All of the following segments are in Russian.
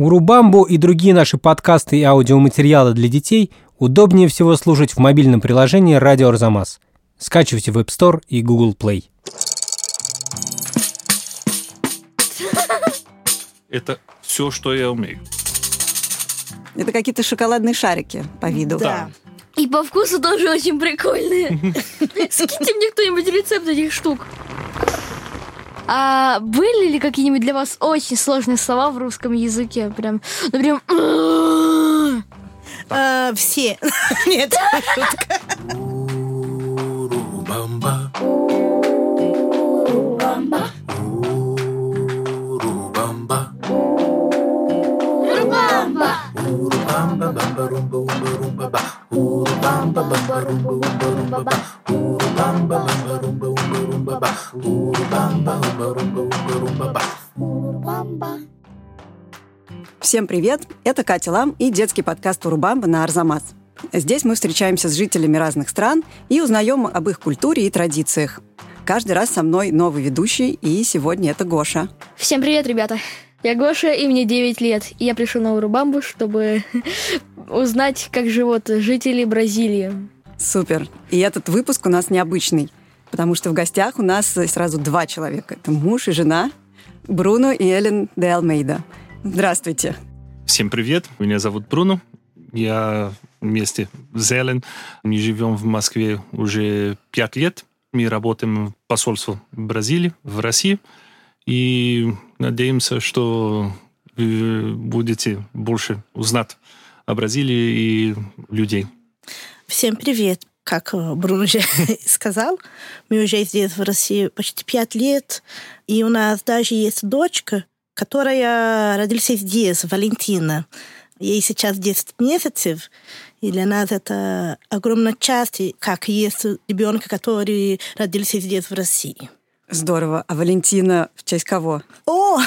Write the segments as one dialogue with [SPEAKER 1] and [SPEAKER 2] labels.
[SPEAKER 1] Урубамбу и другие наши подкасты и аудиоматериалы для детей удобнее всего слушать в мобильном приложении «Радио Арзамас». Скачивайте в App Store и Google Play.
[SPEAKER 2] Это все, что я умею.
[SPEAKER 3] Это какие-то шоколадные шарики по виду.
[SPEAKER 2] Да.
[SPEAKER 4] И по вкусу тоже очень прикольные. Скиньте мне кто-нибудь рецепт этих штук. А были ли какие-нибудь для вас очень сложные слова в русском языке? Прям, ну прям...
[SPEAKER 5] А, все. Нет, шутка.
[SPEAKER 2] Урубамба, бамба, румба, умба, румба, ба. Урубамба, бамба, румба, умба, румба, ба. Урубамба, бамба, румба, умба, румба, ба. Урубамба, умба, румба, умба, румба, ба.
[SPEAKER 3] Всем привет! Это Катя Лам и детский подкаст «Урубамба» на Арзамас. Здесь мы встречаемся с жителями разных стран и узнаем об их культуре и традициях. Каждый раз со мной новый ведущий, и сегодня это Гоша.
[SPEAKER 4] Всем привет, ребята. Я Гоша, и мне 9 лет. И я пришел на Урубамбу, чтобы узнать, как живут жители Бразилии.
[SPEAKER 3] Супер! И этот выпуск у нас необычный, потому что в гостях у нас сразу два человека. Это муж и жена Бруно и Эллен де Алмейда. Здравствуйте!
[SPEAKER 2] Всем привет, меня зовут Бруно. Я вместе с Эллен. Мы живем в Москве уже пять лет. Мы работаем в посольстве Бразилии, в России. И надеемся, что будете больше узнать о Бразилии и людей.
[SPEAKER 5] Всем привет. Как э, Бруно уже сказал, мы уже здесь в России почти пять лет, и у нас даже есть дочка, которая родилась здесь, Валентина. Ей сейчас 10 месяцев, и для нас это огромная часть, как есть ребенка, который родился здесь, в России.
[SPEAKER 3] Здорово. А Валентина в честь кого?
[SPEAKER 5] О,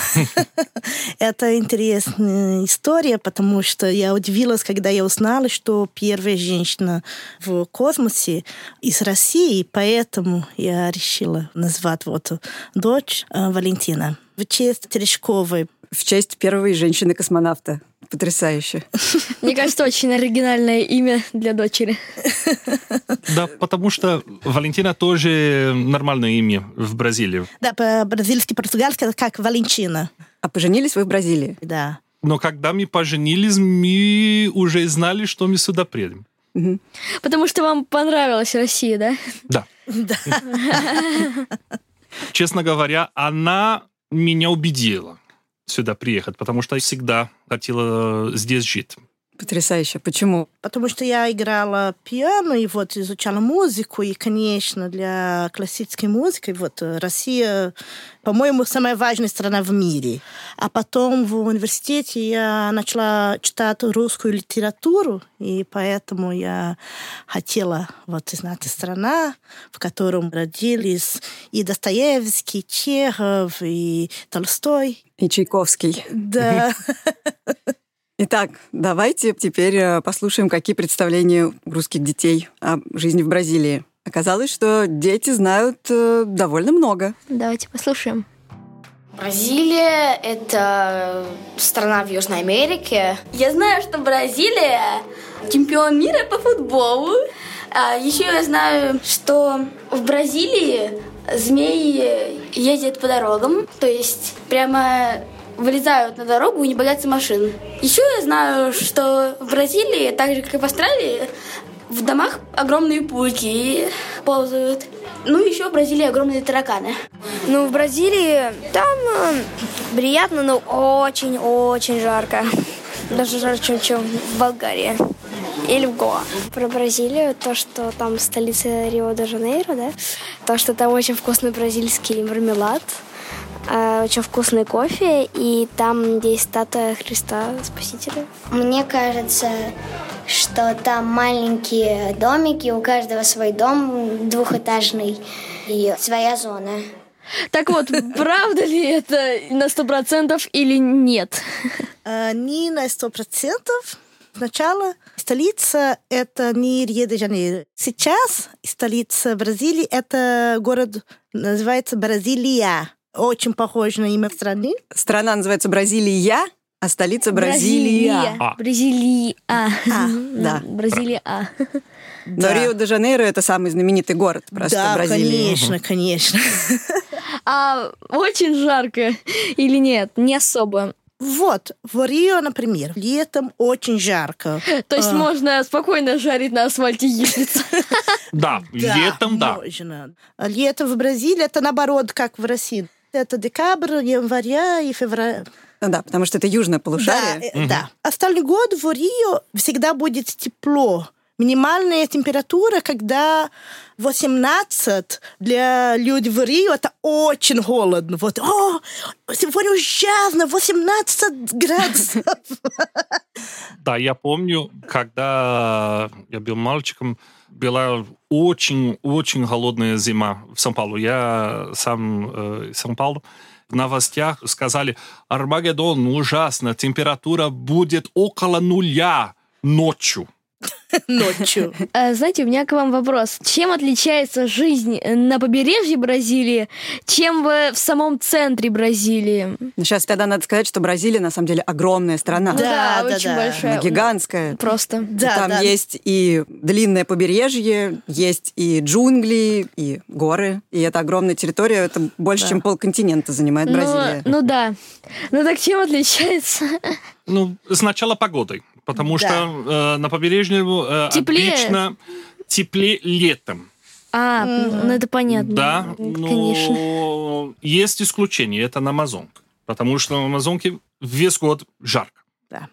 [SPEAKER 5] это интересная история, потому что я удивилась, когда я узнала, что первая женщина в космосе из России, поэтому я решила назвать вот дочь э, Валентина в честь Терешковой.
[SPEAKER 3] В честь первой женщины-космонавта. Потрясающе.
[SPEAKER 4] Мне кажется, очень оригинальное имя для дочери.
[SPEAKER 2] Да, потому что Валентина тоже нормальное имя в Бразилии.
[SPEAKER 5] Да, по-бразильски, португальски это как Валентина.
[SPEAKER 3] А поженились вы в Бразилии?
[SPEAKER 5] Да.
[SPEAKER 2] Но когда мы поженились, мы уже знали, что мы сюда приедем.
[SPEAKER 4] Потому что вам понравилась Россия, да?
[SPEAKER 2] Да.
[SPEAKER 5] Да.
[SPEAKER 2] Честно говоря, она меня убедила сюда приехать, потому что я всегда хотела здесь жить.
[SPEAKER 3] Потрясающе. Почему?
[SPEAKER 5] Потому что я играла пиано и вот изучала музыку, и, конечно, для классической музыки вот э, Россия, по-моему, самая важная страна в мире. А потом в университете я начала читать русскую литературу, и поэтому я хотела вот знать страна, в котором родились и Достоевский, и Чехов, и Толстой.
[SPEAKER 3] И Чайковский.
[SPEAKER 5] Да.
[SPEAKER 3] Итак, давайте теперь э, послушаем, какие представления у русских детей о жизни в Бразилии. Оказалось, что дети знают э, довольно много.
[SPEAKER 4] Давайте послушаем.
[SPEAKER 6] Бразилия — это страна в Южной Америке. Я знаю, что Бразилия чемпион мира по футболу. А еще я знаю, что в Бразилии змеи ездят по дорогам, то есть прямо вылезают на дорогу и не боятся машин. Еще я знаю, что в Бразилии, так же как и в Австралии, в домах огромные пауки ползают. Ну, еще в Бразилии огромные тараканы.
[SPEAKER 7] Ну, в Бразилии там э, приятно, но очень-очень жарко. Даже жарче, чем, в Болгарии. Или в Гоа. Про Бразилию, то, что там столица Рио-де-Жанейро, да? То, что там очень вкусный бразильский мармелад, очень вкусный кофе, и там есть статуя Христа Спасителя.
[SPEAKER 8] Мне кажется, что там маленькие домики, у каждого свой дом двухэтажный и своя зона.
[SPEAKER 4] Так вот, правда ли это на сто процентов или нет?
[SPEAKER 5] Э, Не на сто процентов. Сначала столица — это не Рио-де-Жанейро. Сейчас столица Бразилии — это город, называется Бразилия. Очень похож на имя страны.
[SPEAKER 3] Страна называется Бразилия, А столица Бразилия.
[SPEAKER 2] А.
[SPEAKER 4] Бразилия.
[SPEAKER 3] А, да.
[SPEAKER 4] Бразилия. А.
[SPEAKER 3] Но
[SPEAKER 5] Да.
[SPEAKER 3] Рио-де-Жанейро это самый знаменитый город просто
[SPEAKER 5] да,
[SPEAKER 3] Бразилии.
[SPEAKER 5] конечно, конечно.
[SPEAKER 4] А очень жарко или нет? Не особо.
[SPEAKER 5] Вот, в Рио, например, летом очень жарко.
[SPEAKER 4] То есть
[SPEAKER 5] А.
[SPEAKER 4] можно спокойно жарить на асфальте яичницу.
[SPEAKER 2] Да, летом, да.
[SPEAKER 5] Можно. А Лето в Бразилии это наоборот, как в России. Это декабрь, января и февраль.
[SPEAKER 3] Ну да, потому что это южное полушарие.
[SPEAKER 5] Да, э, да. Остальной год в Рио всегда будет тепло. Минимальная температура, когда 18 для людей в Рио, это очень холодно. Вот, о, сегодня ужасно, 18 градусов.
[SPEAKER 2] Да, я помню, когда я был мальчиком, была очень-очень холодная зима в Сан-Паулу. Я сам э, Сан-Паулу. В новостях сказали, Армагеддон, ужасно, температура будет около нуля ночью.
[SPEAKER 5] Ночью.
[SPEAKER 4] А, Знаете, у меня к вам вопрос. Чем отличается жизнь на побережье Бразилии, чем в в самом центре Бразилии?
[SPEAKER 3] Сейчас тогда надо сказать, что Бразилия на самом деле огромная страна.
[SPEAKER 4] Ну
[SPEAKER 5] Да,
[SPEAKER 4] да,
[SPEAKER 5] да,
[SPEAKER 4] очень
[SPEAKER 5] да.
[SPEAKER 4] большая.
[SPEAKER 3] Она гигантская.
[SPEAKER 4] Просто.
[SPEAKER 3] И
[SPEAKER 5] Да,
[SPEAKER 3] там
[SPEAKER 5] да.
[SPEAKER 3] есть и длинное побережье, есть и джунгли, и горы. И это огромная территория, это больше,
[SPEAKER 5] Да.
[SPEAKER 3] чем полконтинента занимает
[SPEAKER 4] Ну,
[SPEAKER 3] Бразилия.
[SPEAKER 4] ну да. Ну так чем отличается?
[SPEAKER 2] Ну, сначала погодой, потому
[SPEAKER 5] Да.
[SPEAKER 2] что э, на побережье э,
[SPEAKER 4] Теплее.
[SPEAKER 2] обычно теплее летом.
[SPEAKER 4] А, ну это понятно.
[SPEAKER 2] Да,
[SPEAKER 4] Конечно.
[SPEAKER 2] но есть исключение, это на Амазонке. Потому что на Амазонке весь год жарко.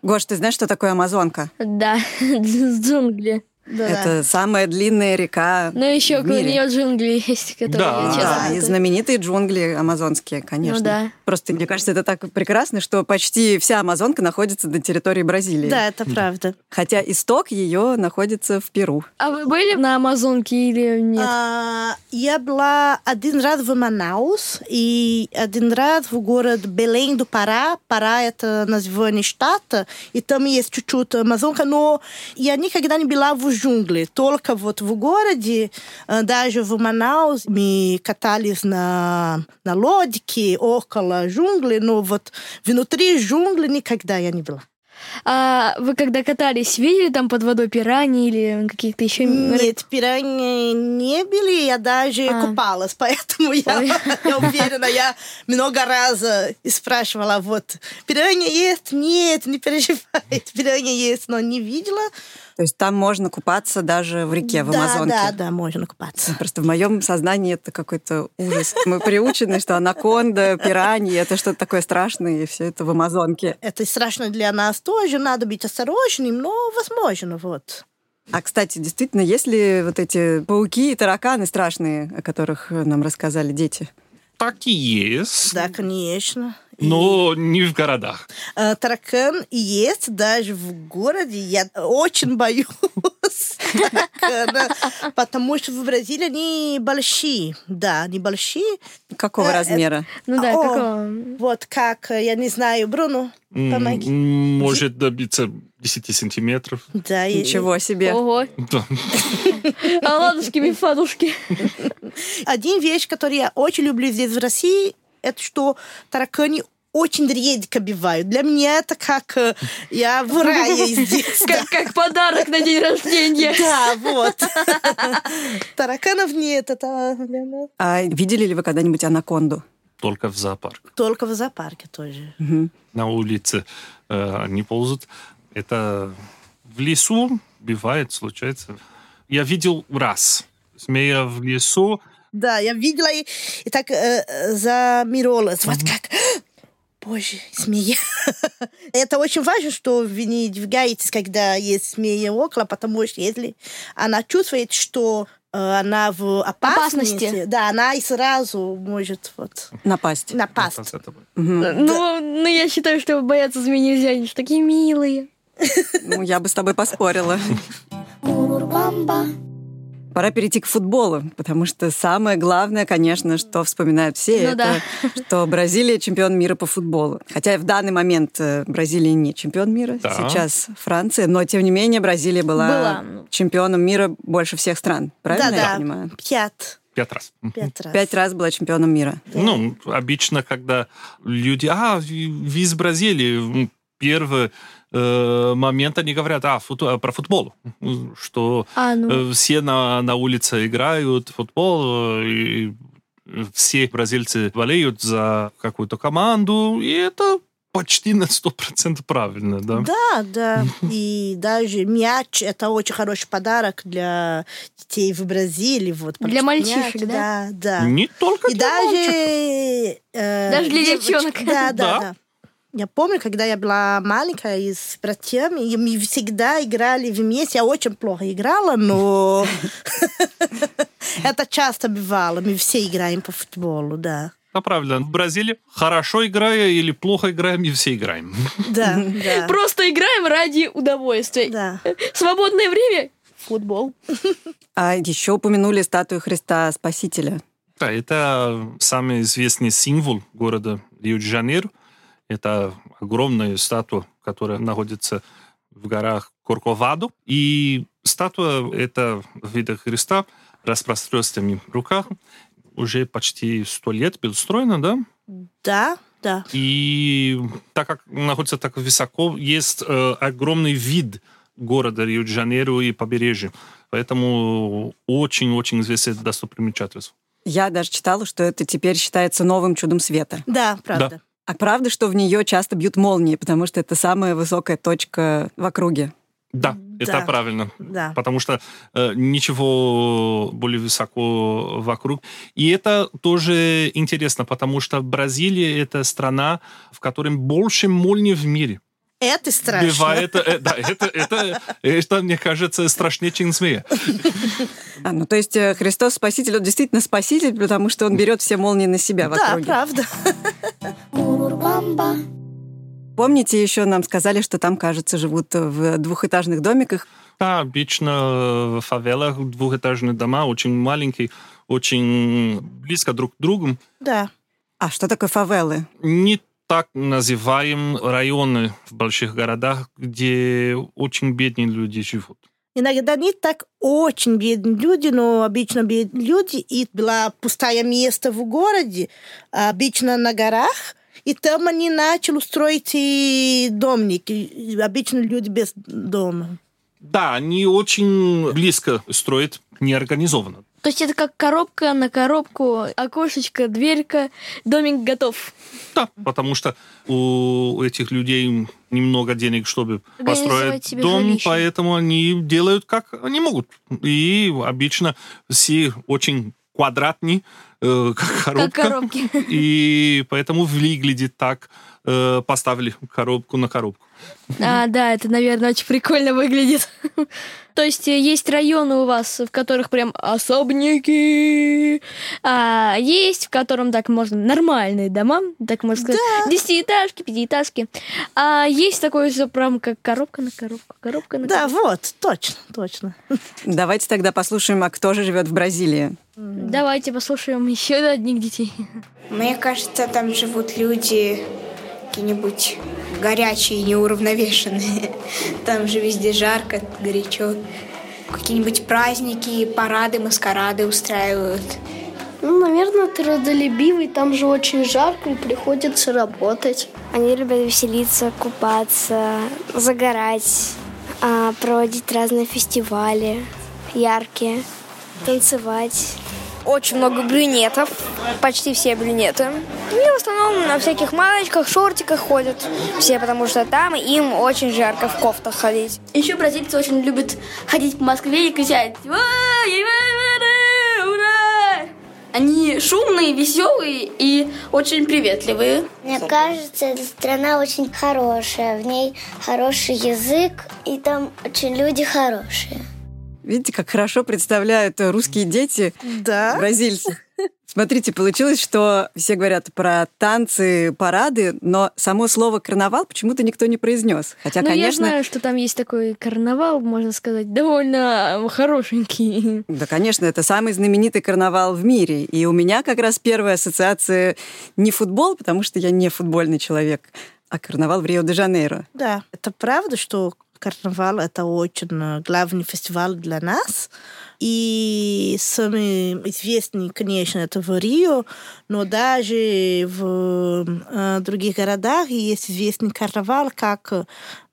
[SPEAKER 3] Гош, ты знаешь, что такое Амазонка?
[SPEAKER 4] Да, джунгли.
[SPEAKER 5] Да.
[SPEAKER 3] Это самая длинная река
[SPEAKER 4] Но еще
[SPEAKER 3] в
[SPEAKER 4] около
[SPEAKER 3] мире.
[SPEAKER 4] нее джунгли есть, которые
[SPEAKER 2] Да.
[SPEAKER 4] я часто
[SPEAKER 3] Да, и знаменитые джунгли амазонские, конечно.
[SPEAKER 4] Ну да.
[SPEAKER 3] Просто, мне кажется, это так прекрасно, что почти вся Амазонка находится на территории Бразилии.
[SPEAKER 5] Да, это правда.
[SPEAKER 3] Хотя исток ее находится в Перу.
[SPEAKER 4] А вы были на Амазонке или нет?
[SPEAKER 5] А, я была один раз в Манаус и один раз в город Белém do Pará. Парá — это название штата, и там есть чуть-чуть Амазонка, но я никогда не была в джунгле, только вот в городе, э, даже в Манаус мы катались на, на лодке около джунглей, но вот внутри джунглей никогда я не была.
[SPEAKER 4] А вы когда катались, видели там под водой пираньи или каких-то еще...
[SPEAKER 5] Нет, пираньи не были, я даже
[SPEAKER 4] А.
[SPEAKER 5] купалась, поэтому я, я уверена, я много раз э, спрашивала, вот, пираньи есть? Нет, не переживайте, пираньи есть, но не видела.
[SPEAKER 3] То есть там можно купаться даже в реке, в
[SPEAKER 5] да,
[SPEAKER 3] Амазонке.
[SPEAKER 5] да, да, можно купаться.
[SPEAKER 3] Просто в моем сознании это какой-то ужас. Мы приучены, что анаконда, пираньи, это что-то такое страшное, и все это в Амазонке.
[SPEAKER 5] Это страшно для нас тоже, надо быть осторожным, но возможно, вот.
[SPEAKER 3] А, кстати, действительно, есть ли вот эти пауки и тараканы страшные, о которых нам рассказали дети?
[SPEAKER 2] Так и есть,
[SPEAKER 5] Да, конечно. И,
[SPEAKER 2] но не в городах.
[SPEAKER 5] э, таракан есть даже в городе. Я очень боюсь таракана, потому что в Бразилии они большие. Да, они большие.
[SPEAKER 3] Какого
[SPEAKER 5] Э,
[SPEAKER 3] размера?
[SPEAKER 4] Ну да, какого?
[SPEAKER 5] Вот как, э, я не знаю, Бруно, помоги.
[SPEAKER 2] Может добиться 10 сантиметров.
[SPEAKER 5] Да, и-
[SPEAKER 3] Ничего себе.
[SPEAKER 4] Ого.
[SPEAKER 2] Да.
[SPEAKER 4] А ладушки, мифадушки.
[SPEAKER 5] Один вещь, которую я очень люблю здесь в России, это что тараканы очень редко бивают. Для меня это как э, я в рае здесь. да.
[SPEAKER 4] Как, как подарок на день рождения.
[SPEAKER 5] Да, вот. Тараканов нет, это нас.
[SPEAKER 3] А видели ли вы когда-нибудь анаконду?
[SPEAKER 2] Только в зоопарк.
[SPEAKER 5] только в зоопарке тоже.
[SPEAKER 3] Мгм.
[SPEAKER 2] На улице э, они ползают. Это в лесу бывает, случается. Я видел раз змея в лесу.
[SPEAKER 5] Да, я видела и, и так э, э, замиролась. Вот как. Боже, змея. Это очень важно, что вы не двигаетесь, когда есть змея около, потому что если она чувствует, что э, она в опасности,
[SPEAKER 4] Опасности.
[SPEAKER 5] да, она и сразу может вот
[SPEAKER 3] Напасть.
[SPEAKER 5] напасть.
[SPEAKER 2] Вот.
[SPEAKER 3] Мгм.
[SPEAKER 4] Ну, ну, я считаю, что бояться змей нельзя, они же такие милые.
[SPEAKER 3] Ну, я бы с тобой поспорила. Пора перейти к футболу, потому что самое главное, конечно, что вспоминают все,
[SPEAKER 4] Ну
[SPEAKER 3] это что Бразилия чемпион мира по футболу. Хотя в данный момент э, Бразилия не чемпион мира,
[SPEAKER 2] Да.
[SPEAKER 3] сейчас Франция, но тем не менее Бразилия была,
[SPEAKER 4] Была.
[SPEAKER 3] чемпионом мира больше всех стран. Правильно
[SPEAKER 5] да,
[SPEAKER 3] я
[SPEAKER 5] да.
[SPEAKER 3] понимаю?
[SPEAKER 5] Пять.
[SPEAKER 2] Пять раз.
[SPEAKER 5] Пять раз.
[SPEAKER 3] Пять раз была чемпионом мира.
[SPEAKER 2] Ну, обычно, когда люди, а, вы из Бразилии, м, первый э, момент они говорят а, фут, про футбол, что
[SPEAKER 4] А, ну.
[SPEAKER 2] э, все на, на улице играют в футбол, э, и все бразильцы болеют за какую-то команду, и это почти на 100% правильно, да?
[SPEAKER 5] Да, да. И даже мяч – это очень хороший подарок для детей в Бразилии. Вот,
[SPEAKER 4] Для мальчишек,
[SPEAKER 5] мяч,
[SPEAKER 4] да?
[SPEAKER 5] Да, да.
[SPEAKER 2] Не только
[SPEAKER 5] И
[SPEAKER 2] для мальчиков.
[SPEAKER 5] даже... э,
[SPEAKER 4] Даже для
[SPEAKER 5] девочки-
[SPEAKER 4] девчонок.
[SPEAKER 5] Да, да,
[SPEAKER 2] Да.
[SPEAKER 5] да. Я помню, когда я была маленькая и с братьями, и мы всегда играли вместе. Я очень плохо играла, но это часто бывало. Мы все играем по футболу, да.
[SPEAKER 2] Да, правильно. В Бразилии хорошо играя или плохо играем, и все играем.
[SPEAKER 5] Да, да.
[SPEAKER 4] Просто играем ради удовольствия.
[SPEAKER 5] Да.
[SPEAKER 4] Свободное время — футбол.
[SPEAKER 3] А еще упомянули статую Христа Спасителя.
[SPEAKER 2] Да, это самый известный символ города Рио-де-Жанейро. Это огромная статуя, которая находится в горах Корковаду. И статуя это в виде Христа распространенными в руках. Уже почти сто лет была устроена, да?
[SPEAKER 5] Да, да.
[SPEAKER 2] И так как находится так высоко, есть э, огромный вид города Рио-де-Жанейро и побережья. Поэтому очень-очень известная достопримечательность.
[SPEAKER 3] Я даже читала, что это теперь считается новым чудом света.
[SPEAKER 5] Да, правда.
[SPEAKER 3] А правда, что в нее часто бьют молнии, потому что это самая высокая точка в округе.
[SPEAKER 2] Да,
[SPEAKER 5] Да.
[SPEAKER 2] это правильно.
[SPEAKER 5] Да.
[SPEAKER 2] Потому что э, ничего более высоко вокруг. И это тоже интересно, потому что Бразилия это страна, в которой больше молний в мире.
[SPEAKER 5] Это страшно.
[SPEAKER 2] Бывает, э, да, это, это, это, мне кажется, страшнее, чем змея.
[SPEAKER 3] А, ну, то есть э, Христос Спаситель, он действительно Спаситель, потому что он берет все молнии на себя в
[SPEAKER 5] Да,
[SPEAKER 3] округе.
[SPEAKER 5] правда.
[SPEAKER 3] Помните, еще нам сказали, что там, кажется, живут в двухэтажных домиках.
[SPEAKER 2] Да, обычно в фавелах двухэтажные дома, очень маленькие, очень близко друг к другу.
[SPEAKER 5] Да.
[SPEAKER 3] А что такое фавелы?
[SPEAKER 2] Не так называем районы в больших городах, где очень бедные люди живут.
[SPEAKER 5] Иногда не так очень бедные люди, но обычно бедные люди. И была пустое место в городе, обычно на горах. И там они начали строить и домики. И Обычно люди без дома.
[SPEAKER 2] Да, они очень близко строят, неорганизованно.
[SPEAKER 4] То есть это как коробка на коробку, окошечко, дверька, домик готов.
[SPEAKER 2] Да, потому что у этих людей немного денег, чтобы построить дом,
[SPEAKER 4] жилище.
[SPEAKER 2] поэтому они делают как они могут. И обычно все очень квадратные, э, как коробка.
[SPEAKER 4] Как коробки.
[SPEAKER 2] И поэтому выглядит так, э, поставили коробку на коробку.
[SPEAKER 4] А, да, это, наверное, очень прикольно выглядит. То есть э, есть районы у вас, в которых прям особняки, а есть, в котором так можно нормальные дома, так можно сказать, десятиэтажки, пятиэтажки. А есть такое все прям как коробка на коробку, коробка на
[SPEAKER 5] Да,
[SPEAKER 4] коробку.
[SPEAKER 5] вот, точно, точно.
[SPEAKER 3] Давайте тогда послушаем, а кто же живет в Бразилии.
[SPEAKER 4] Давайте послушаем еще одних детей.
[SPEAKER 9] Мне кажется, там живут люди какие-нибудь горячие, неуравновешенные. Там же везде жарко, горячо. Какие-нибудь праздники, парады, маскарады устраивают.
[SPEAKER 7] Ну, наверное, трудолюбивый, там же очень жарко и приходится работать. Они любят веселиться, купаться, загорать, а, проводить разные фестивали яркие, танцевать. Очень много брюнетов, почти все брюнеты. И в основном на всяких маечках, шортиках ходят все, потому что там им очень жарко в кофтах ходить.
[SPEAKER 6] Еще бразильцы очень любят ходить по Москве и кричать! Они шумные, веселые и очень приветливые.
[SPEAKER 8] Мне кажется, эта страна очень хорошая. В ней хороший язык, и там очень люди хорошие.
[SPEAKER 3] Видите, как хорошо представляют русские дети
[SPEAKER 5] Да.
[SPEAKER 3] бразильцев. Смотрите, получилось, что все говорят про танцы, парады, но само слово «карнавал» почему-то никто не произнес. Хотя,
[SPEAKER 4] Ну, я
[SPEAKER 3] конечно,
[SPEAKER 4] знаю, что там есть такой карнавал, можно сказать, довольно хорошенький.
[SPEAKER 3] Да, конечно, это самый знаменитый карнавал в мире. И у меня как раз первая ассоциация не футбол, потому что я не футбольный человек, а карнавал в Рио-де-Жанейро.
[SPEAKER 5] Да, это правда, что карнавал это очень главный фестиваль для нас. И самый известный, конечно, это в Рио, но даже в э, других городах есть известный карнавал, как, э,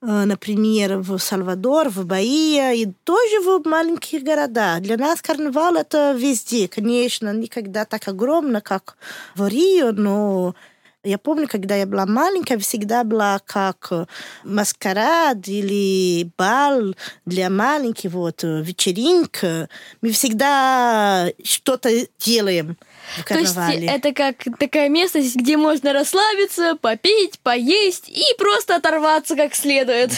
[SPEAKER 5] например, в Сальвадор, в Баия, и тоже в маленьких городах. Для нас карнавал это везде, конечно, никогда так огромно, как в Рио, но я помню, когда я была маленькая, всегда была как маскарад или бал для маленьких, вот, вечеринка. Мы всегда что-то делаем в карнавале.
[SPEAKER 4] То есть это как такая местность, где можно расслабиться, попить, поесть и просто оторваться как следует.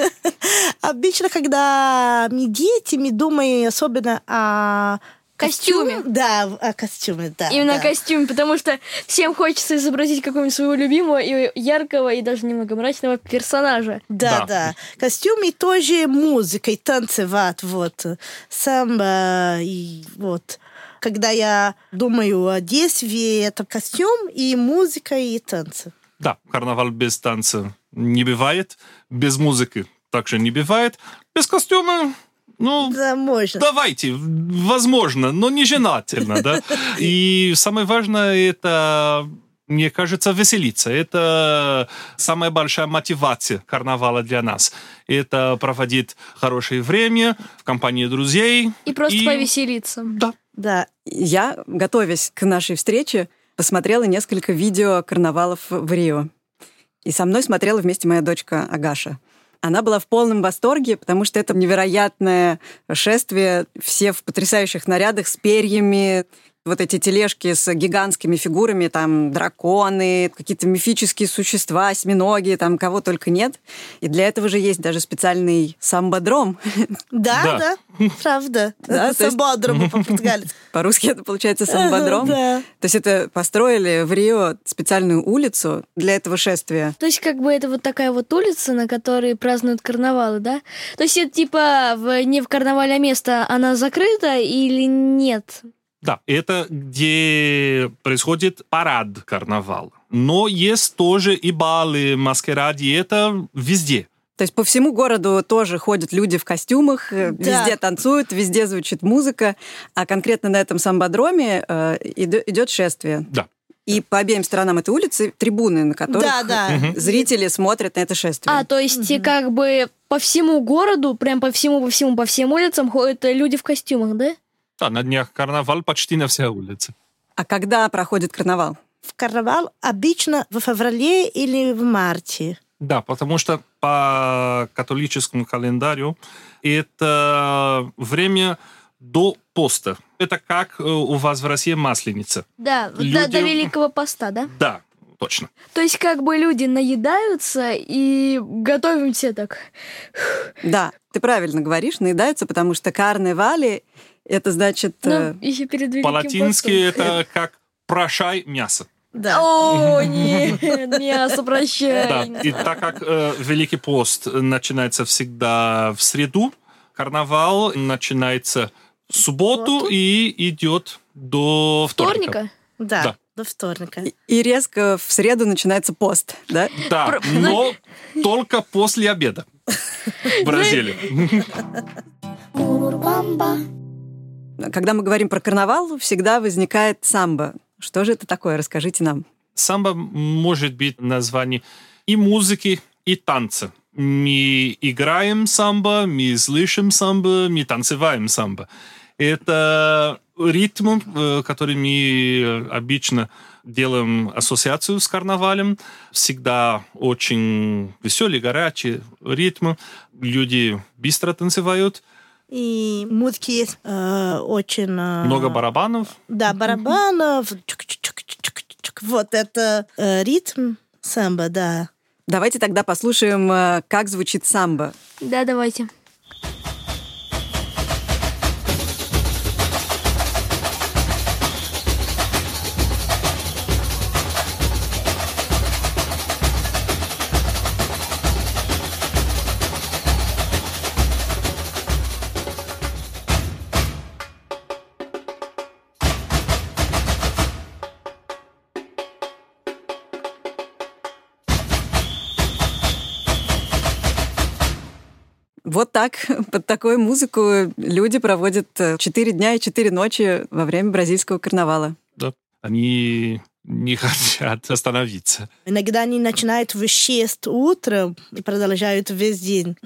[SPEAKER 5] Обычно, когда мы дети, мы думаем особенно о
[SPEAKER 4] костюме.
[SPEAKER 5] Да, о костюме, да.
[SPEAKER 4] Именно
[SPEAKER 5] да.
[SPEAKER 4] костюме, потому что всем хочется изобразить какого-нибудь своего любимого и яркого, и даже немного мрачного персонажа.
[SPEAKER 5] Да, да. да. Костюм и тоже музыка, и танцевать, вот. Самбо, и вот. Когда я думаю о действии, это костюм и музыка, и танцы.
[SPEAKER 2] Да, карнавал без танца не бывает, без музыки также не бывает, без костюма ну,
[SPEAKER 5] да, можно.
[SPEAKER 2] давайте, возможно, но не желательно, да. И самое важное это мне кажется, веселиться. Это самая большая мотивация карнавала для нас. Это проводить хорошее время в компании друзей.
[SPEAKER 4] И просто и... повеселиться.
[SPEAKER 2] Да.
[SPEAKER 3] Да. Я, готовясь к нашей встрече, посмотрела несколько видео карнавалов в Рио. И со мной смотрела вместе моя дочка Агаша. Она была в полном восторге, потому что это невероятное шествие, все в потрясающих нарядах с перьями, вот эти тележки с гигантскими фигурами, там драконы, какие-то мифические существа, осьминоги, там кого только нет. И для этого же есть даже специальный самбодром.
[SPEAKER 5] Да, да, да правда. Да, Самбодром по-португальски.
[SPEAKER 3] По-русски это получается самбодром.
[SPEAKER 5] Да.
[SPEAKER 3] То есть это построили в Рио специальную улицу для этого шествия.
[SPEAKER 4] То есть как бы это вот такая вот улица, на которой празднуют карнавалы, да? То есть это типа в, не в карнавале место, она закрыта или нет?
[SPEAKER 2] Да, это где происходит парад карнавал. Но есть тоже и балы, маскаради, это везде.
[SPEAKER 3] То есть по всему городу тоже ходят люди в костюмах, да. везде танцуют, везде звучит музыка, а конкретно на этом самбодроме э, идет шествие.
[SPEAKER 2] Да.
[SPEAKER 3] И по обеим сторонам этой улицы трибуны, на которых
[SPEAKER 5] да, да.
[SPEAKER 3] зрители смотрят на это шествие.
[SPEAKER 4] А, то есть угу. как бы по всему городу, прям по всему, по всему, по всем улицам ходят люди в костюмах, да?
[SPEAKER 2] Да, на днях карнавал почти на всей улице.
[SPEAKER 3] А когда проходит карнавал?
[SPEAKER 5] В карнавал обычно в феврале или в марте.
[SPEAKER 2] Да, потому что по католическому календарю это время до поста. Это как у вас в России масленица.
[SPEAKER 4] Да, люди... до, до Великого поста, да?
[SPEAKER 2] Да, точно.
[SPEAKER 4] То есть как бы люди наедаются и готовимся так.
[SPEAKER 3] Да, ты правильно говоришь, наедаются, потому что карнавали это значит...
[SPEAKER 4] Ну, э, еще перед Великим
[SPEAKER 2] По-латински это как «прошай мясо».
[SPEAKER 5] Да.
[SPEAKER 4] О, нет, мясо прощай.
[SPEAKER 2] Да, и так как э, Великий пост начинается всегда в среду, карнавал начинается в субботу вот. и идет до вторника.
[SPEAKER 4] Вторника?
[SPEAKER 5] Да. да. До вторника.
[SPEAKER 3] И, и резко в среду начинается пост, да?
[SPEAKER 2] Да, но только после обеда в Бразилии.
[SPEAKER 3] Когда мы говорим про карнавал, всегда возникает самбо. Что же это такое? Расскажите нам.
[SPEAKER 2] Самбо может быть название и музыки, и танца. Мы играем самбо, мы слышим самбо, мы танцеваем самбо. Это ритм, э, который мы обычно делаем ассоциацию с карнавалем. Всегда очень веселый, горячий ритм. Люди быстро танцевают.
[SPEAKER 5] И музыки есть э, очень... Э,
[SPEAKER 2] Много барабанов.
[SPEAKER 5] Да, барабанов. Вот это э, ритм самбо, да.
[SPEAKER 3] Давайте тогда послушаем, э, как звучит самбо.
[SPEAKER 4] Да, давайте.
[SPEAKER 3] Вот так, под такую музыку люди проводят 4 дня и 4 ночи во время бразильского карнавала.
[SPEAKER 2] Да, они не хотят остановиться.
[SPEAKER 5] Иногда они начинают в 6 утра и продолжают весь день.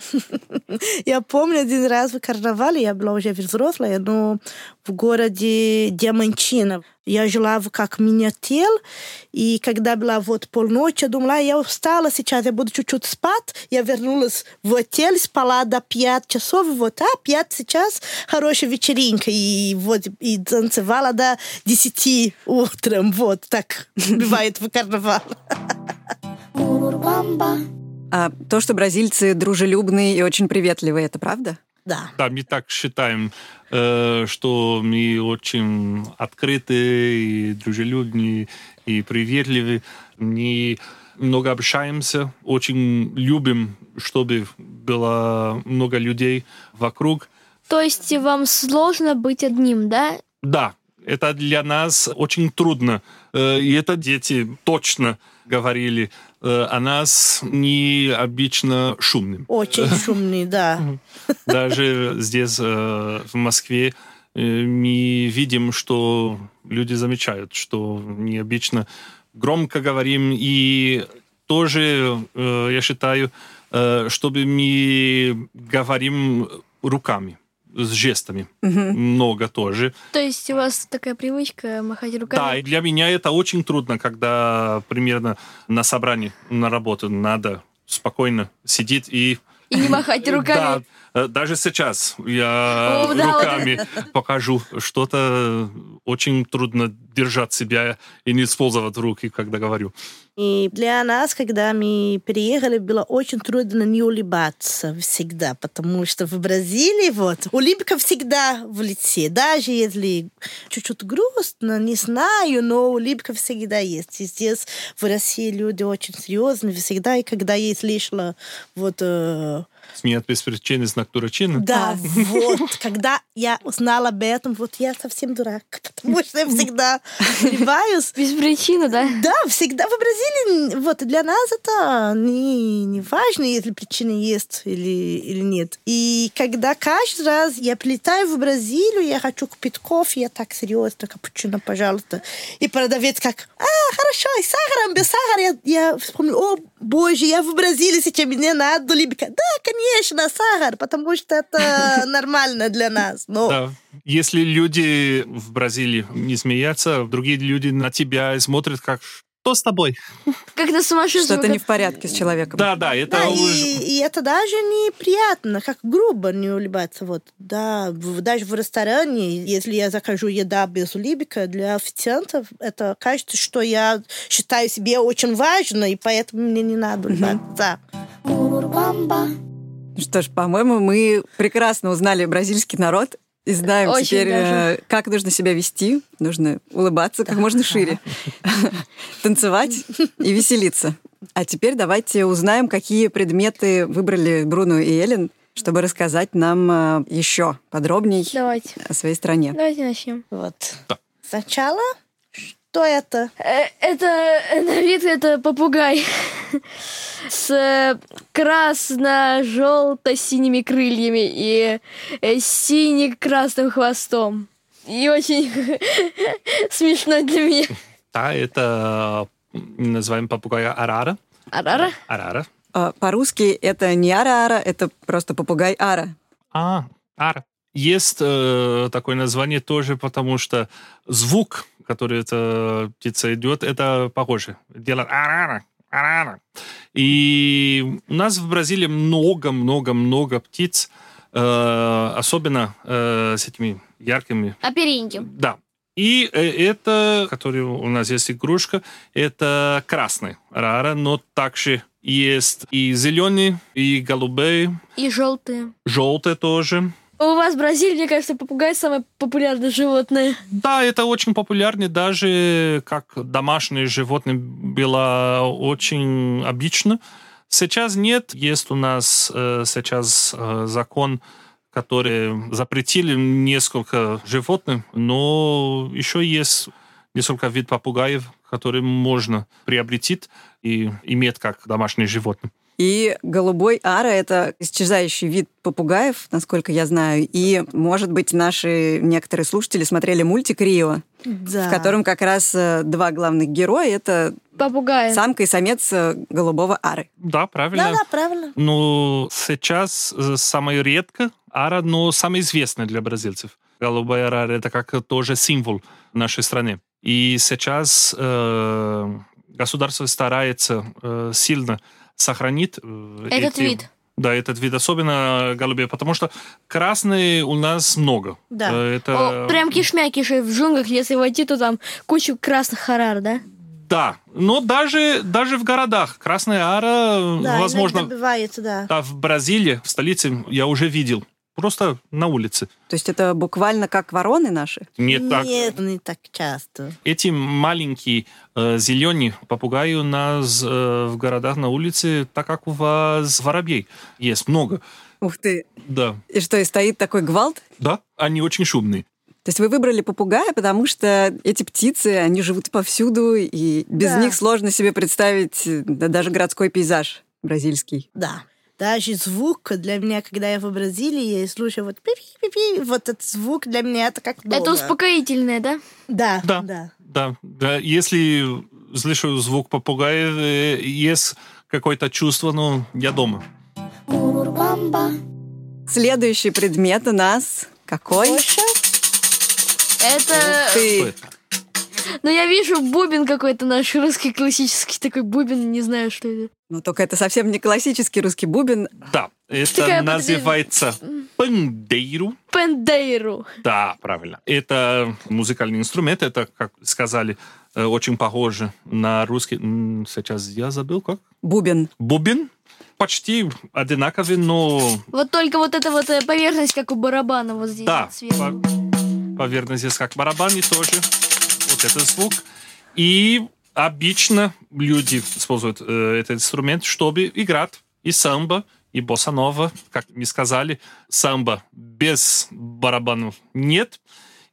[SPEAKER 5] Я помню один раз в карнавале, я была уже взрослая, но в городе Диамантино. Я жила как миниател, и когда была вот полночь, я думала, я устала сейчас, я буду чуть-чуть спать. Я вернулась в отель, спала до 5 часов, вот, а 5 сейчас хорошая вечеринка, и вот, и танцевала до 10 утром, вот, так бывает в карнавал.
[SPEAKER 3] А то, что бразильцы дружелюбные и очень приветливые, это правда?
[SPEAKER 5] Да.
[SPEAKER 2] Да, мы так считаем, э, что мы очень открытые и дружелюбные и приветливые. Мы много общаемся, очень любим, чтобы было много людей вокруг.
[SPEAKER 4] То есть вам сложно быть одним, да?
[SPEAKER 2] Да, это для нас очень трудно. Э, и это дети точно говорили э, о нас необычно шумным.
[SPEAKER 5] Очень шумный, да.
[SPEAKER 2] Даже здесь, э, в Москве, мы видим, что люди замечают, что необычно громко говорим. И тоже, я считаю, чтобы мы говорим руками с жестами.
[SPEAKER 3] Угу.
[SPEAKER 2] Много тоже.
[SPEAKER 4] То есть у вас такая привычка махать руками?
[SPEAKER 2] Да, и для меня это очень трудно, когда примерно на собрании, на работу надо спокойно сидеть и...
[SPEAKER 4] И не махать руками.
[SPEAKER 2] Да, даже сейчас я
[SPEAKER 4] О, да,
[SPEAKER 2] руками вот. покажу. Что-то очень трудно держать себя и не использовать руки, когда говорю.
[SPEAKER 5] И для нас, когда мы переехали, было очень трудно не улыбаться всегда, потому что в Бразилии вот улыбка всегда в лице, даже если чуть-чуть грустно, не знаю, но улыбка всегда есть. И здесь в России люди очень серьезные всегда, и когда я слышала вот э,
[SPEAKER 2] Смеят без причины, знак дурачины.
[SPEAKER 5] Да, вот. Когда я узнала об этом, вот я совсем дурак, потому что я всегда улыбаюсь.
[SPEAKER 4] Без причины, да?
[SPEAKER 5] Да, всегда в Бразилии, вот для нас это не, не важно, если причина есть или, или нет. И когда каждый раз я прилетаю в Бразилию, я хочу купить кофе, я так серьезно, капучино, пожалуйста. И продавец как, а, хорошо, и сахаром, без сахара. Я, я вспомню, о, боже, я в Бразилии, сейчас мне надо улыбка. Да, конечно, сахар, потому что это нормально для нас. Но...
[SPEAKER 2] Да. Если люди в Бразилии не смеются, другие люди на тебя смотрят как что с тобой?
[SPEAKER 4] Как на сумасшедшего.
[SPEAKER 3] Что-то не в порядке с человеком.
[SPEAKER 2] Да, да, это
[SPEAKER 5] Да,
[SPEAKER 2] уже...
[SPEAKER 5] и, и это даже неприятно, как грубо не улыбаться. Вот, да, в- даже в ресторане, если я закажу еда без улыбки, для официантов это кажется, что я считаю себе очень важно, и поэтому мне не надо улыбаться.
[SPEAKER 3] Ну Что ж, по-моему, мы прекрасно узнали бразильский народ и знаем
[SPEAKER 4] Очень
[SPEAKER 3] теперь,
[SPEAKER 4] даже.
[SPEAKER 3] э, как нужно себя вести. Нужно улыбаться как можно шире, танцевать и веселиться. А теперь давайте узнаем, какие предметы выбрали Бруно и Эллен, чтобы рассказать нам э, еще подробней
[SPEAKER 4] Давайте.
[SPEAKER 3] о своей стране.
[SPEAKER 4] Давайте начнем.
[SPEAKER 5] Вот.
[SPEAKER 2] Да.
[SPEAKER 5] Сначала, что это?
[SPEAKER 4] Э, Это э, на вид это попугай с э, красно-желто-синими крыльями и э, сине-красным хвостом. И очень смешно для меня.
[SPEAKER 2] Да, это называем попугая арара.
[SPEAKER 4] Арара?
[SPEAKER 2] Арара.
[SPEAKER 3] А, По-русски это не ара-ара, это просто попугай ара.
[SPEAKER 2] А, ара. Есть э, такое название тоже, потому что звук, который эта птица идет, это похоже. Делает арара, арара. И у нас в Бразилии много-много-много птиц, э, особенно э, с этими яркими
[SPEAKER 4] Опереньки.
[SPEAKER 2] Да. И э, это, который у нас есть игрушка, это красный рара, но также есть и зеленый, и голубые,
[SPEAKER 4] И желтые.
[SPEAKER 2] желтые тоже.
[SPEAKER 4] У вас в Бразилии, мне кажется, попугай самое популярное животное.
[SPEAKER 2] Да, это очень популярно, даже как домашнее животное было очень обычно. Сейчас нет, есть у нас э, сейчас э, закон, который запретили несколько животных, но еще есть несколько видов попугаев, которые можно приобретить и иметь как домашние животные.
[SPEAKER 3] И голубой ара — это исчезающий вид попугаев, насколько я знаю. И, может быть, наши некоторые слушатели смотрели мультик «Рио»,
[SPEAKER 5] Да.
[SPEAKER 3] в котором как раз э, два главных героя — это
[SPEAKER 4] Попугай.
[SPEAKER 3] самка и самец э, голубого ары.
[SPEAKER 2] Да, правильно.
[SPEAKER 5] Да, да, правильно.
[SPEAKER 2] Ну, сейчас э, самое редко ара, но самое известное для бразильцев. Голубая ара — это как тоже символ нашей страны. И сейчас э, государство старается э, сильно сохранить э,
[SPEAKER 4] Этот
[SPEAKER 2] эти-
[SPEAKER 4] вид.
[SPEAKER 2] Да, этот вид, особенно голубей, потому что красные у нас много.
[SPEAKER 5] Да.
[SPEAKER 2] Э, Это...
[SPEAKER 4] О, прям кишмя киши в джунглях, если войти, то там кучу красных харар, да?
[SPEAKER 2] Да, но даже, даже в городах Красная Ара,
[SPEAKER 5] Да,
[SPEAKER 2] возможно,
[SPEAKER 5] бывает, да.
[SPEAKER 2] да, в Бразилии, в столице, я уже видел. Просто на улице.
[SPEAKER 3] То есть это буквально как вороны наши?
[SPEAKER 2] Не так.
[SPEAKER 5] Нет, не так часто.
[SPEAKER 2] Эти маленькие э, зеленые попугаи у нас э, в городах на улице, так как у вас воробей есть много.
[SPEAKER 3] Ух ты.
[SPEAKER 2] Да,
[SPEAKER 3] И что, и стоит такой гвалт?
[SPEAKER 2] да, они очень шумные.
[SPEAKER 3] То есть вы выбрали попугая, потому что эти птицы, они живут повсюду, и без
[SPEAKER 5] Да.
[SPEAKER 3] них сложно себе представить э, да, даже городской пейзаж бразильский.
[SPEAKER 5] Да. Даже звук для меня, когда я в Бразилии, я слушаю вот пи-пи-пи-пи, вот этот звук для меня это как дома.
[SPEAKER 4] Это успокоительное, да?
[SPEAKER 5] Да,
[SPEAKER 2] Да.
[SPEAKER 5] да.
[SPEAKER 2] Да, да. Если слышу звук попугая, э, есть какое-то чувство, ну, я дома.
[SPEAKER 3] Следующий предмет у нас какой?
[SPEAKER 4] Это...
[SPEAKER 2] Что
[SPEAKER 3] Ты.
[SPEAKER 4] Ну, я вижу бубен какой-то наш русский классический такой бубен, не знаю, что это.
[SPEAKER 3] Ну, только это совсем не классический русский бубен.
[SPEAKER 2] Да, это
[SPEAKER 4] Такая,
[SPEAKER 2] называется пандейру.
[SPEAKER 4] Пендейру.
[SPEAKER 2] Да, правильно. Это музыкальный инструмент, это, как сказали, э, очень похоже на русский. Сейчас я забыл, как?
[SPEAKER 3] Бубен.
[SPEAKER 2] Бубен. Почти одинаковый, но
[SPEAKER 4] Вот только вот эта вот э, поверхность, как у барабана вот здесь.
[SPEAKER 2] да,
[SPEAKER 4] вот
[SPEAKER 2] по- поверно, здесь как барабан и тоже вот этот звук. И обычно люди используют э, этот инструмент, чтобы играть и самбо, и босса-нова. Как мы сказали, самбо без барабанов нет.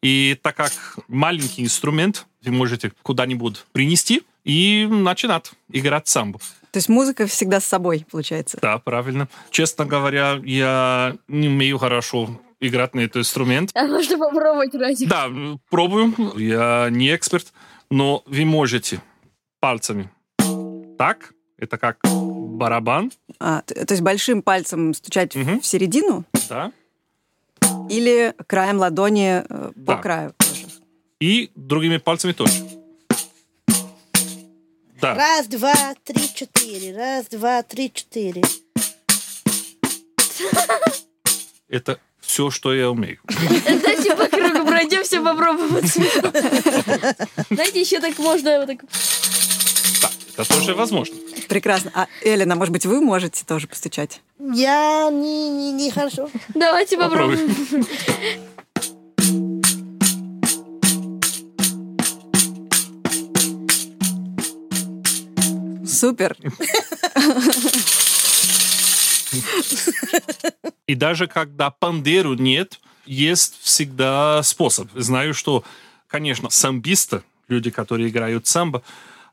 [SPEAKER 2] И так как маленький инструмент, вы можете куда-нибудь принести и начинать играть самбо.
[SPEAKER 3] То есть музыка всегда с собой, получается.
[SPEAKER 2] Да, правильно. Честно говоря, я не умею хорошо играть на этот инструмент.
[SPEAKER 4] А можно попробовать, Радик?
[SPEAKER 2] Да, пробую. Я не эксперт, но вы можете пальцами. Так, это как барабан,
[SPEAKER 3] А, то есть большим пальцем стучать в-
[SPEAKER 2] Мгм.
[SPEAKER 3] в середину
[SPEAKER 2] да,
[SPEAKER 3] или краем ладони э, по
[SPEAKER 2] Да.
[SPEAKER 3] краю?
[SPEAKER 2] и другими пальцами тоже. Да,
[SPEAKER 5] Раз, два, три, четыре. Раз, два, три, четыре.
[SPEAKER 2] это все, что я умею.
[SPEAKER 4] Давайте по кругу пройдемся, попробуем. Знаете, еще так можно вот так...
[SPEAKER 2] Да, это тоже возможно.
[SPEAKER 3] Прекрасно. А, Элена, может быть, вы можете тоже постучать?
[SPEAKER 5] Я не, не, не хорошо.
[SPEAKER 4] Давайте попробуем.
[SPEAKER 3] Супер.
[SPEAKER 2] И даже когда пандеру нет, есть всегда способ. Знаю, что, конечно, самбисты, люди, которые играют самбо,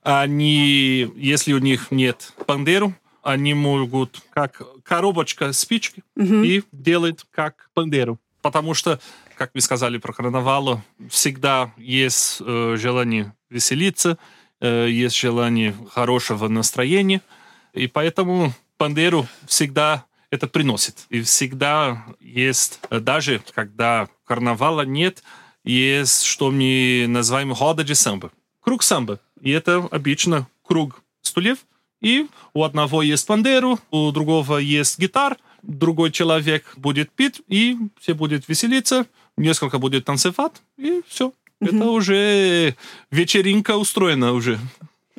[SPEAKER 2] они, если у них нет пандеру, они могут как коробочка спички и делать как пандеру. Потому что, как вы сказали про карнавал, всегда есть э, желание веселиться, э, есть желание хорошего настроения, и поэтому пандеру всегда это приносит. И всегда есть, э, даже когда карнавала нет, есть, что мы называем хода de самбо. Круг самбо. И это обычно круг стульев, и у одного есть пандеру, у другого есть гитар, другой человек будет пить, и все будут веселиться, несколько будет танцевать, и все. Это уже вечеринка устроена уже.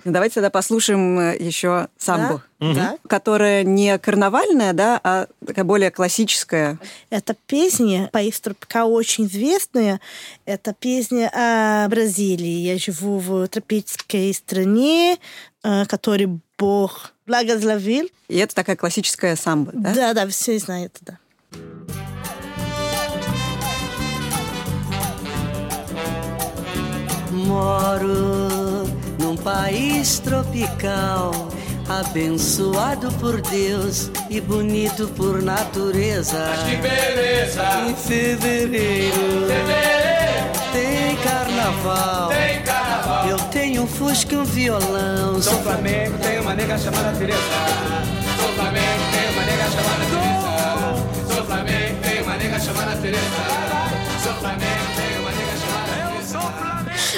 [SPEAKER 3] Ну, Давайте тогда послушаем э, еще самбу,
[SPEAKER 5] Да.
[SPEAKER 3] которая не карнавальная, да, а такая более классическая.
[SPEAKER 5] Эта песня по пока очень известная. Это песня о Бразилии. Я живу в тропической стране, э, который Бог благословил.
[SPEAKER 3] И это такая классическая самба, да?
[SPEAKER 5] Да, да, все знают, да.
[SPEAKER 10] Moro país tropical, abençoado por Deus e bonito por natureza.
[SPEAKER 11] Mas que beleza!
[SPEAKER 10] Em fevereiro,
[SPEAKER 11] fevereiro
[SPEAKER 10] tem carnaval.
[SPEAKER 11] Tem carnaval.
[SPEAKER 10] Eu tenho um fusca e um violão.
[SPEAKER 11] Sou Flamengo, tenho uma nega chamada Teresa. Sou Flamengo, tenho uma nega chamada Teresa. Sou Flamengo, tenho uma nega chamada Teresa. Sou Flamengo, tenho uma.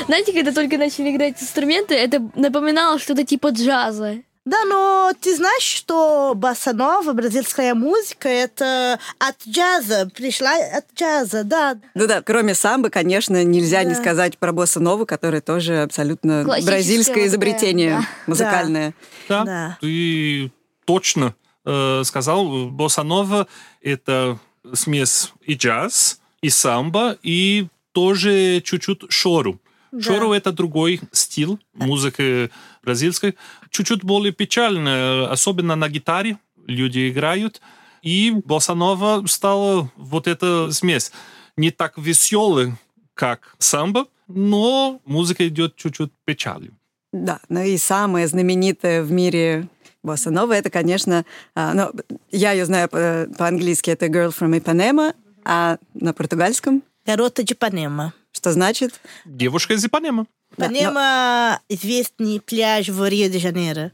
[SPEAKER 4] Знаете, когда только начали играть инструменты, это напоминало что-то типа джаза.
[SPEAKER 5] Да, но ты знаешь, что басанова, бразильская музыка, это от джаза, пришла от джаза, да.
[SPEAKER 3] Ну да, кроме самбы, конечно, нельзя
[SPEAKER 5] Да.
[SPEAKER 3] не сказать про босса нову, которое тоже абсолютно бразильское изобретение
[SPEAKER 4] да.
[SPEAKER 3] музыкальное.
[SPEAKER 2] Да,
[SPEAKER 5] Да.
[SPEAKER 2] ты точно э, сказал, босса-нова — это смесь и джаз, и самбо, и тоже чуть-чуть шору.
[SPEAKER 5] Да.
[SPEAKER 2] Шору — это другой стиль музыки бразильской, чуть-чуть более печальная, особенно на гитаре люди играют. И босса-нова стала вот эта смесь. Не так веселый, как самбо, но музыка идет чуть-чуть печалью.
[SPEAKER 3] Да, ну и самое знаменитое в мире босса нова это, конечно, а, ну, я ее знаю по- по-английски, это Girl from Ipanema, а на португальском
[SPEAKER 5] Гарота de Ipanema.
[SPEAKER 3] что значит?
[SPEAKER 2] Девушка из Ипанема.
[SPEAKER 3] Да, но-
[SPEAKER 5] Ipanema, известный пляж в Рио-де-Жанейро.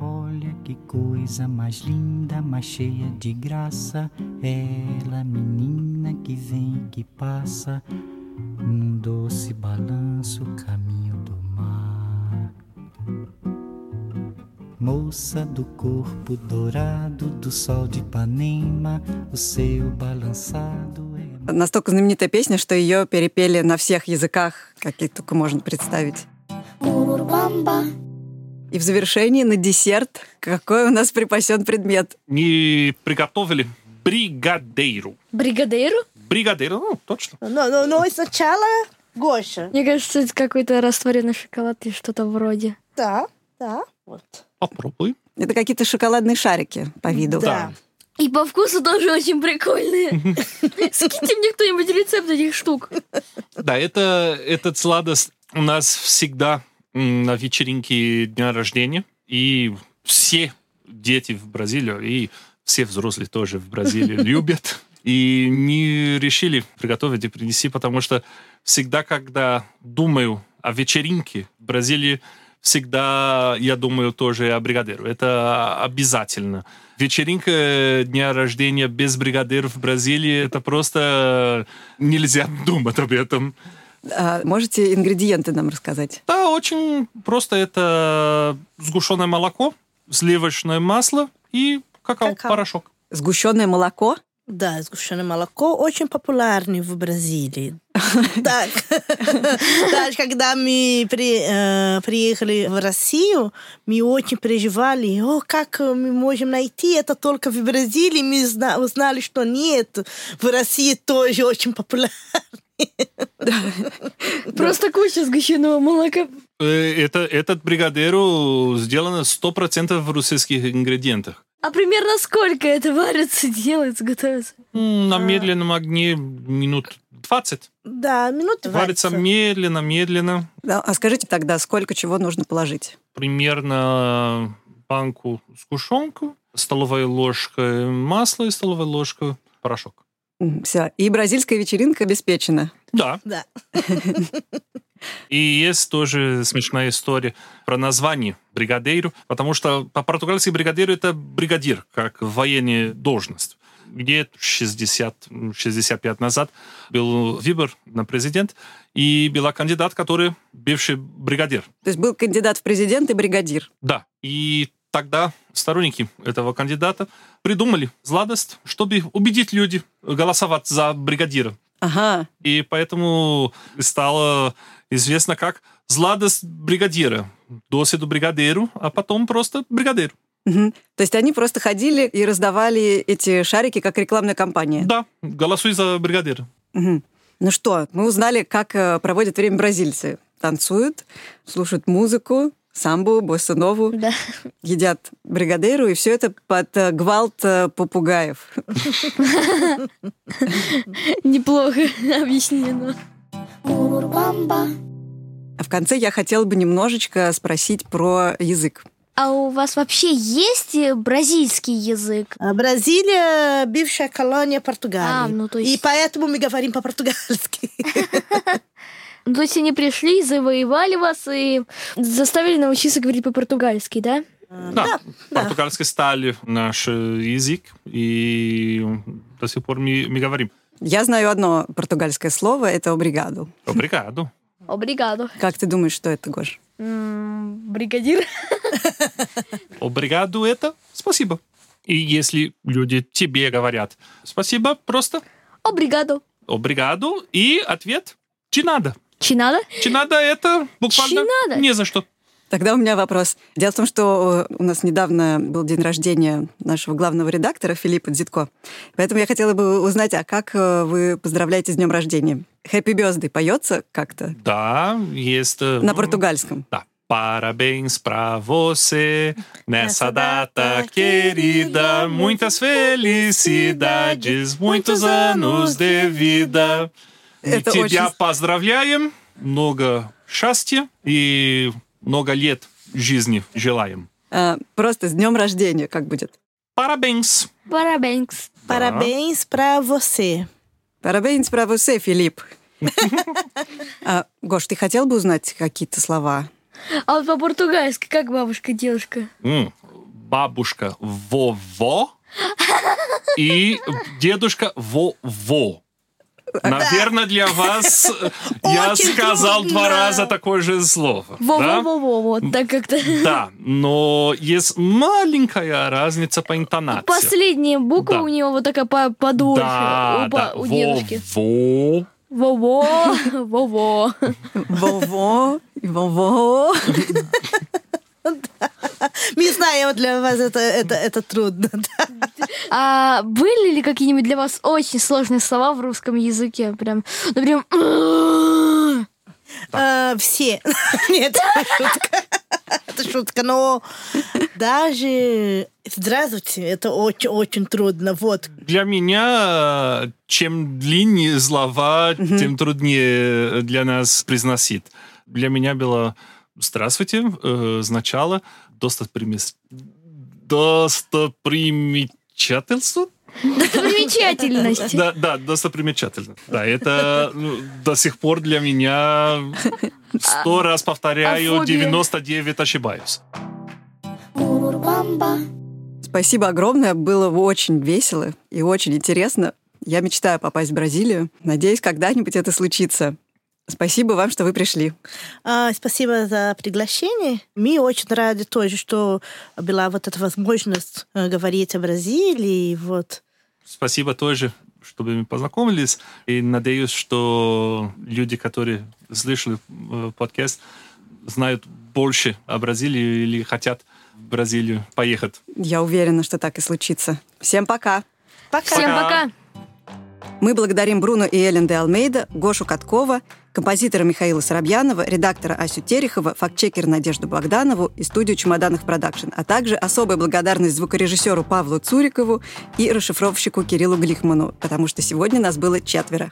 [SPEAKER 12] Olha que coisa mais linda, mais cheia de graça. Ela, menina que vem, que passa, num doce balanço, caminho do mar. Moça do corpo dourado do sol de Ipanema, o seu balançado é
[SPEAKER 3] Настолько знаменитая песня, что ее перепели на всех языках, каких только можно представить. И в завершении, на десерт, какой у нас припасен предмет.
[SPEAKER 2] Не приготовили бригадейру.
[SPEAKER 4] Бригадейру?
[SPEAKER 2] Бригадейру, ну, точно.
[SPEAKER 5] Но, но, но сначала Гоша.
[SPEAKER 4] Мне кажется, это какой-то растворенный шоколад или что-то вроде.
[SPEAKER 5] Да, да, вот.
[SPEAKER 2] Попробуй.
[SPEAKER 3] Это какие-то шоколадные шарики по виду.
[SPEAKER 5] Да.
[SPEAKER 4] И по вкусу тоже очень прикольные. Скиньте мне кто-нибудь рецепт этих штук.
[SPEAKER 2] Да, это, этот сладость у нас всегда на вечеринке дня рождения. И все дети в Бразилии, и все взрослые тоже в Бразилии любят. И мы решили приготовить и принести, потому что всегда, когда думаю о вечеринке в Бразилии, всегда я думаю тоже о бригадеру. Это обязательно. Вечеринка дня рождения без бригадира в Бразилии, это просто нельзя думать об этом.
[SPEAKER 3] А можете ингредиенты нам рассказать?
[SPEAKER 2] Да, очень просто. Это сгущенное молоко, сливочное масло и какао-порошок.
[SPEAKER 3] Сгущенное молоко?
[SPEAKER 5] Да, сгущенное молоко очень популярный в Бразилии. Так, даже когда мы при- э, приехали в Россию, мы очень переживали, о, как мы можем найти это только в Бразилии. Мы зна- узнали, что нет, в России тоже очень популярно.
[SPEAKER 4] Просто куча сгущенного молока.
[SPEAKER 2] Э, Это, этот бригадеру сделано 100% в русских ингредиентах.
[SPEAKER 4] А примерно сколько это варится, делается, готовится?
[SPEAKER 2] На медленном огне минут 20.
[SPEAKER 5] Да, минут
[SPEAKER 2] Варится
[SPEAKER 5] 20.
[SPEAKER 2] медленно, медленно.
[SPEAKER 3] Да, а скажите тогда, сколько чего нужно положить?
[SPEAKER 2] Примерно банку сгущенку, столовая ложка масла и столовая ложка порошок.
[SPEAKER 3] Все. И бразильская вечеринка обеспечена.
[SPEAKER 2] Да.
[SPEAKER 5] Да.
[SPEAKER 2] И есть тоже смешная история про название бригадейру, потому что по-португальски бригадир это бригадир, как военная должность. Где 60-65 назад был выбор на президент, и была кандидат, который бывший бригадир.
[SPEAKER 3] То есть был кандидат в президент и бригадир.
[SPEAKER 2] Да. И тогда сторонники этого кандидата придумали сладость, чтобы убедить людей голосовать за бригадира.
[SPEAKER 3] Ага.
[SPEAKER 2] И поэтому стало известно как сладость бригадира. Доседу бригадиру, а потом просто бригадир.
[SPEAKER 3] Мгм. То есть они просто ходили и раздавали эти шарики как рекламная кампания.
[SPEAKER 2] Да, голосуй за бригадира.
[SPEAKER 3] Мгм. Ну что, мы узнали, как э, проводят время бразильцы. Танцуют, слушают музыку, самбу, боссанову,
[SPEAKER 4] Да.
[SPEAKER 3] едят бригадейру, и все это под э, гвалт э, попугаев.
[SPEAKER 4] Неплохо объяснено.
[SPEAKER 3] А в конце я хотела бы немножечко спросить про язык.
[SPEAKER 4] А у вас вообще есть э, бразильский язык?
[SPEAKER 5] А Бразилия – бывшая колония Португалии.
[SPEAKER 4] А, ну то есть-
[SPEAKER 5] И поэтому мы говорим по-португальски.
[SPEAKER 4] Ну, То есть они пришли, завоевали вас и заставили научиться говорить по-португальски, да?
[SPEAKER 2] Да, португальский стали наш э, язык, и до сих пор мы, мы говорим.
[SPEAKER 3] Я знаю одно португальское слово, это «обригаду».
[SPEAKER 2] Обригado.
[SPEAKER 4] Обригадо.
[SPEAKER 3] Как ты думаешь, что это, Гош?
[SPEAKER 4] Бригадир.
[SPEAKER 2] Обригado это спасибо. И если люди тебе говорят спасибо, просто
[SPEAKER 4] Обригадо.
[SPEAKER 2] обригаду, и ответ чинада.
[SPEAKER 4] Чинада?
[SPEAKER 2] Чинада это буквально
[SPEAKER 4] Чинада?
[SPEAKER 2] не за что.
[SPEAKER 3] Тогда у меня вопрос. Дело в том, что э, у нас недавно был день рождения нашего главного редактора Филиппа Дзитко. Поэтому я хотела бы узнать, а как э, вы поздравляете с днем рождения? Happy Birthday поется как-то
[SPEAKER 2] Да, есть... э,
[SPEAKER 3] на португальском?
[SPEAKER 2] Да. Parabéns pra você nessa data querida. Muitas felicidades, muitos anos de vida. Мы
[SPEAKER 3] Это
[SPEAKER 2] тебя
[SPEAKER 3] очень-
[SPEAKER 2] поздравляем, много счастья и много лет жизни желаем.
[SPEAKER 3] А, просто с днем рождения как будет?
[SPEAKER 2] Parabéns.
[SPEAKER 4] Парабенкс.
[SPEAKER 5] Parabéns para você.
[SPEAKER 3] Парабéns pra você, Филипп. А, Гош, ты хотел бы узнать какие-то слова?
[SPEAKER 4] А вот по-португальски как бабушка, девушка?
[SPEAKER 2] М, Бабушка во-во и дедушка во-во. Наверное, для вас я
[SPEAKER 5] Очень
[SPEAKER 2] сказал
[SPEAKER 5] трудно.
[SPEAKER 2] два раза такое же слово. да?
[SPEAKER 4] Во-во-во-во, вот так как-то.
[SPEAKER 2] Да, но есть маленькая разница по интонации.
[SPEAKER 4] Последняя буква
[SPEAKER 2] Да.
[SPEAKER 4] у него вот такая по- подольше.
[SPEAKER 2] Да,
[SPEAKER 4] у,
[SPEAKER 2] да.
[SPEAKER 4] у дедушки.
[SPEAKER 2] Во-во.
[SPEAKER 4] Во-во, во-во.
[SPEAKER 3] Во-во, и во-во.
[SPEAKER 5] Мы знаем, для вас это, это, это трудно. да.
[SPEAKER 4] А были ли какие-нибудь для вас очень сложные слова в русском языке? Прям, ну прям...
[SPEAKER 5] А, все. Нет, это шутка. Это шутка, но даже здравствуйте, это очень-очень трудно. Вот.
[SPEAKER 2] Для меня, чем длиннее слова, тем труднее для нас произносить. Для меня было «Здравствуйте» э, означало «достопримес... достопримечательство».
[SPEAKER 4] Достопримечательность.
[SPEAKER 2] Да, да, достопримечательно. Да, это ну, до сих пор для меня сто раз повторяю,
[SPEAKER 4] а фобия?
[SPEAKER 2] 99 ошибаюсь.
[SPEAKER 3] Спасибо огромное, было очень весело и очень интересно. Я мечтаю попасть в Бразилию. Надеюсь, когда-нибудь это случится. Спасибо вам, что вы пришли.
[SPEAKER 5] А, спасибо за приглашение. Мы очень рады тоже, что была вот эта возможность э, говорить о Бразилии. Вот.
[SPEAKER 2] Спасибо тоже, чтобы мы познакомились. И надеюсь, что люди, которые слышали э, подкаст, знают больше о Бразилии или хотят в Бразилию поехать.
[SPEAKER 3] Я уверена, что так и случится. Всем пока.
[SPEAKER 5] Пока.
[SPEAKER 4] Всем
[SPEAKER 2] Пока.
[SPEAKER 4] пока.
[SPEAKER 3] Мы благодарим Бруно и Эллен де Алмейда, Гошу Каткова, композитора Михаила Соробьянова, редактора Асю Терехова, фактчекера Надежду Богданову и студию «Чемоданов Продакшн», а также особая благодарность звукорежиссеру Павлу Цурикову и расшифровщику Кириллу Глихману, потому что сегодня нас было четверо.